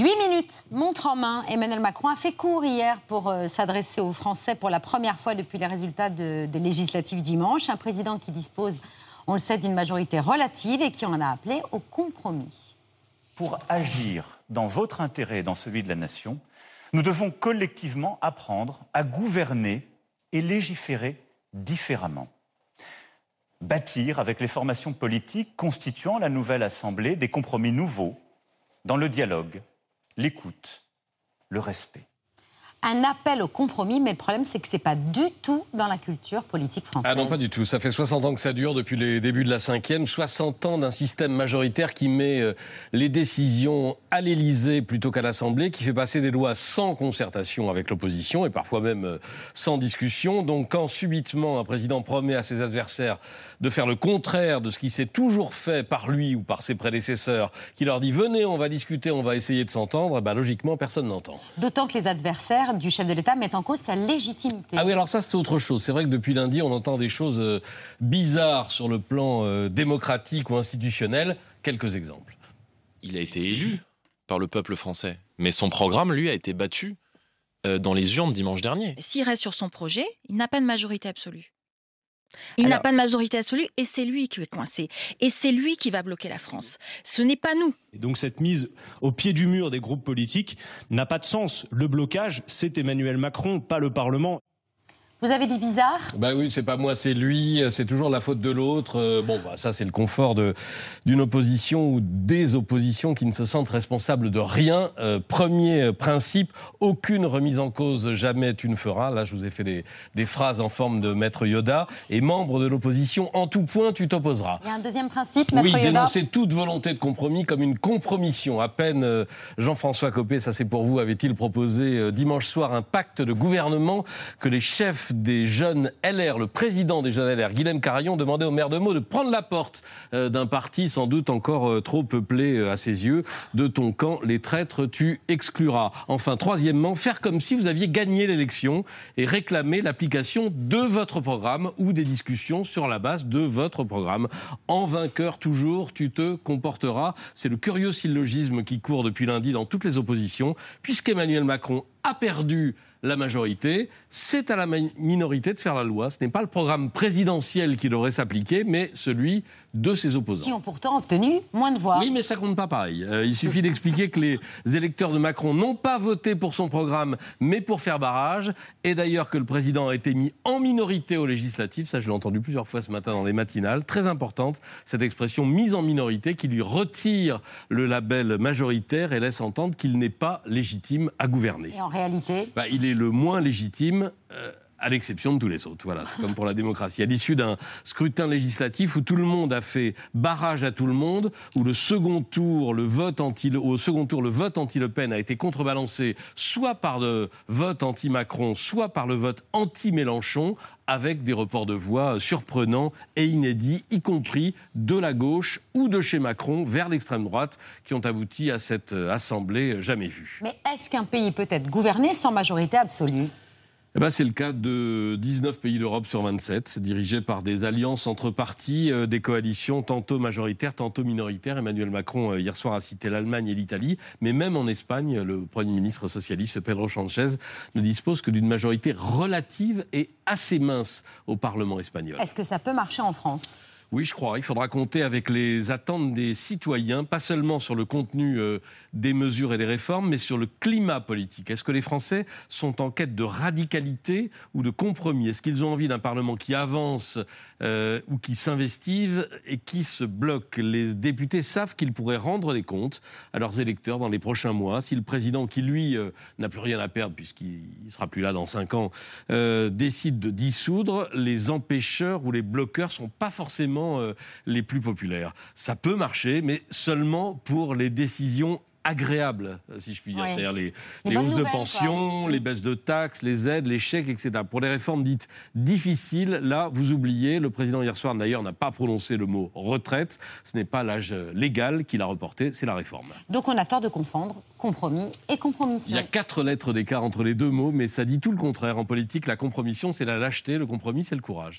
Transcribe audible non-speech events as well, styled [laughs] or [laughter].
Huit minutes, montre en main. Emmanuel Macron a fait court hier pour euh, s'adresser aux Français pour la première fois depuis les résultats des législatives dimanche. Un président qui dispose, on le sait, d'une majorité relative et qui en a appelé au compromis. Pour agir dans votre intérêt et dans celui de la nation, nous devons collectivement apprendre à gouverner et légiférer différemment. Bâtir avec les formations politiques constituant la nouvelle Assemblée des compromis nouveaux dans le dialogue, l'écoute, le respect un appel au compromis, mais le problème, c'est que ce n'est pas du tout dans la culture politique française. Ah non, pas du tout. Ça fait 60 ans que ça dure depuis les débuts de la cinquième. 60 ans d'un système majoritaire qui met euh, les décisions à l'Élysée plutôt qu'à l'Assemblée, qui fait passer des lois sans concertation avec l'opposition et parfois même euh, sans discussion. Donc quand subitement un président promet à ses adversaires de faire le contraire de ce qui s'est toujours fait par lui ou par ses prédécesseurs, qui leur dit venez, on va discuter, on va essayer de s'entendre, eh ben, logiquement, personne n'entend. D'autant que les adversaires du chef de l'État met en cause sa légitimité. Ah oui, alors ça c'est autre chose. C'est vrai que depuis lundi, on entend des choses euh, bizarres sur le plan euh, démocratique ou institutionnel. Quelques exemples. Il a été élu par le peuple français, mais son programme, lui, a été battu euh, dans les urnes dimanche dernier. S'il reste sur son projet, il n'a pas de majorité absolue. Il n'a pas de majorité absolue et c'est lui qui est coincé. Et c'est lui qui va bloquer la France. Ce n'est pas nous. donc cette mise au pied du mur des groupes politiques n'a pas de sens. Le blocage, c'est Emmanuel Macron, pas le Parlement. Vous avez dit bizarre? Bah oui, c'est pas moi, c'est lui, c'est toujours la faute de l'autre. Euh, bon, bah, ça c'est le confort d'une opposition ou des oppositions qui ne se sentent responsables de rien. Euh, premier principe, aucune remise en cause, jamais tu ne feras. Là, je vous ai fait des, des phrases en forme de maître Yoda. Et membre de l'opposition, en tout point, tu t'opposeras. Il y a un deuxième principe, maître oui, Yoda? dénoncer toute volonté de compromis comme une compromission. À peine euh, Jean-François Copé, ça c'est pour vous, avait-il proposé dimanche soir un pacte de gouvernement que les chefs des jeunes LR, le président des jeunes LR, Guilhem Carillon, demandait au maire de Meaux de prendre la porte euh, d'un parti sans doute encore euh, trop peuplé euh, à ses yeux. De ton camp, les traîtres, tu excluras. Enfin, troisièmement, faire comme si vous aviez gagné l'élection et réclamer l'application de votre programme ou des discussions sur la base de votre programme. En vainqueur toujours, tu te comporteras. C'est le curieux syllogisme qui court depuis lundi dans toutes les oppositions, puisqu'Emmanuel Macron a perdu la majorité, c'est à la minorité de faire la loi. Ce n'est pas le programme présidentiel qui devrait s'appliquer, mais celui de ses opposants. Qui ont pourtant obtenu moins de voix. Oui, mais ça compte pas pareil. Euh, il suffit d'expliquer que les [laughs] électeurs de Macron n'ont pas voté pour son programme, mais pour faire barrage. Et d'ailleurs que le président a été mis en minorité aux législatives. Ça, je l'ai entendu plusieurs fois ce matin dans les matinales. Très importante, cette expression mise en minorité qui lui retire le label majoritaire et laisse entendre qu'il n'est pas légitime à gouverner. Et en bah, Il est le moins légitime. Euh, à l'exception de tous les autres. Voilà, c'est comme pour la démocratie. À l'issue d'un scrutin législatif où tout le monde a fait barrage à tout le monde, où le second tour, le vote anti, au second tour, le vote anti-Le Pen a été contrebalancé soit par le vote anti-Macron, soit par le vote anti-Mélenchon, avec des reports de voix surprenants et inédits, y compris de la gauche ou de chez Macron vers l'extrême droite, qui ont abouti à cette assemblée jamais vue. Mais est-ce qu'un pays peut être gouverné sans majorité absolue? Eh ben, c'est le cas de 19 pays d'Europe sur 27, dirigés par des alliances entre partis, euh, des coalitions tantôt majoritaires, tantôt minoritaires. Emmanuel Macron, euh, hier soir, a cité l'Allemagne et l'Italie. Mais même en Espagne, le Premier ministre socialiste Pedro Sánchez ne dispose que d'une majorité relative et assez mince au Parlement espagnol. Est-ce que ça peut marcher en France? Oui, je crois. Il faudra compter avec les attentes des citoyens, pas seulement sur le contenu euh, des mesures et des réformes, mais sur le climat politique. Est-ce que les Français sont en quête de radicalité ou de compromis? Est-ce qu'ils ont envie d'un Parlement qui avance euh, ou qui s'investive et qui se bloque? Les députés savent qu'ils pourraient rendre des comptes à leurs électeurs dans les prochains mois. Si le président, qui lui euh, n'a plus rien à perdre puisqu'il sera plus là dans cinq ans, décide de dissoudre, les empêcheurs ou les bloqueurs sont pas forcément euh, les plus populaires. Ça peut marcher, mais seulement pour les décisions agréables, si je puis dire. C'est-à-dire les, hausses de pension, les baisses de taxes, les aides, les chèques, etc. Pour les réformes dites difficiles, là, vous oubliez, le président hier soir, d'ailleurs, n'a pas prononcé le mot retraite. Ce n'est pas l'âge légal qu'il a reporté, c'est la réforme. Donc on a tort de confondre compromis et compromission. Il y a quatre lettres d'écart entre les deux mots, mais ça dit tout le contraire. En politique, la compromission, c'est la lâcheté, le compromis, c'est le courage.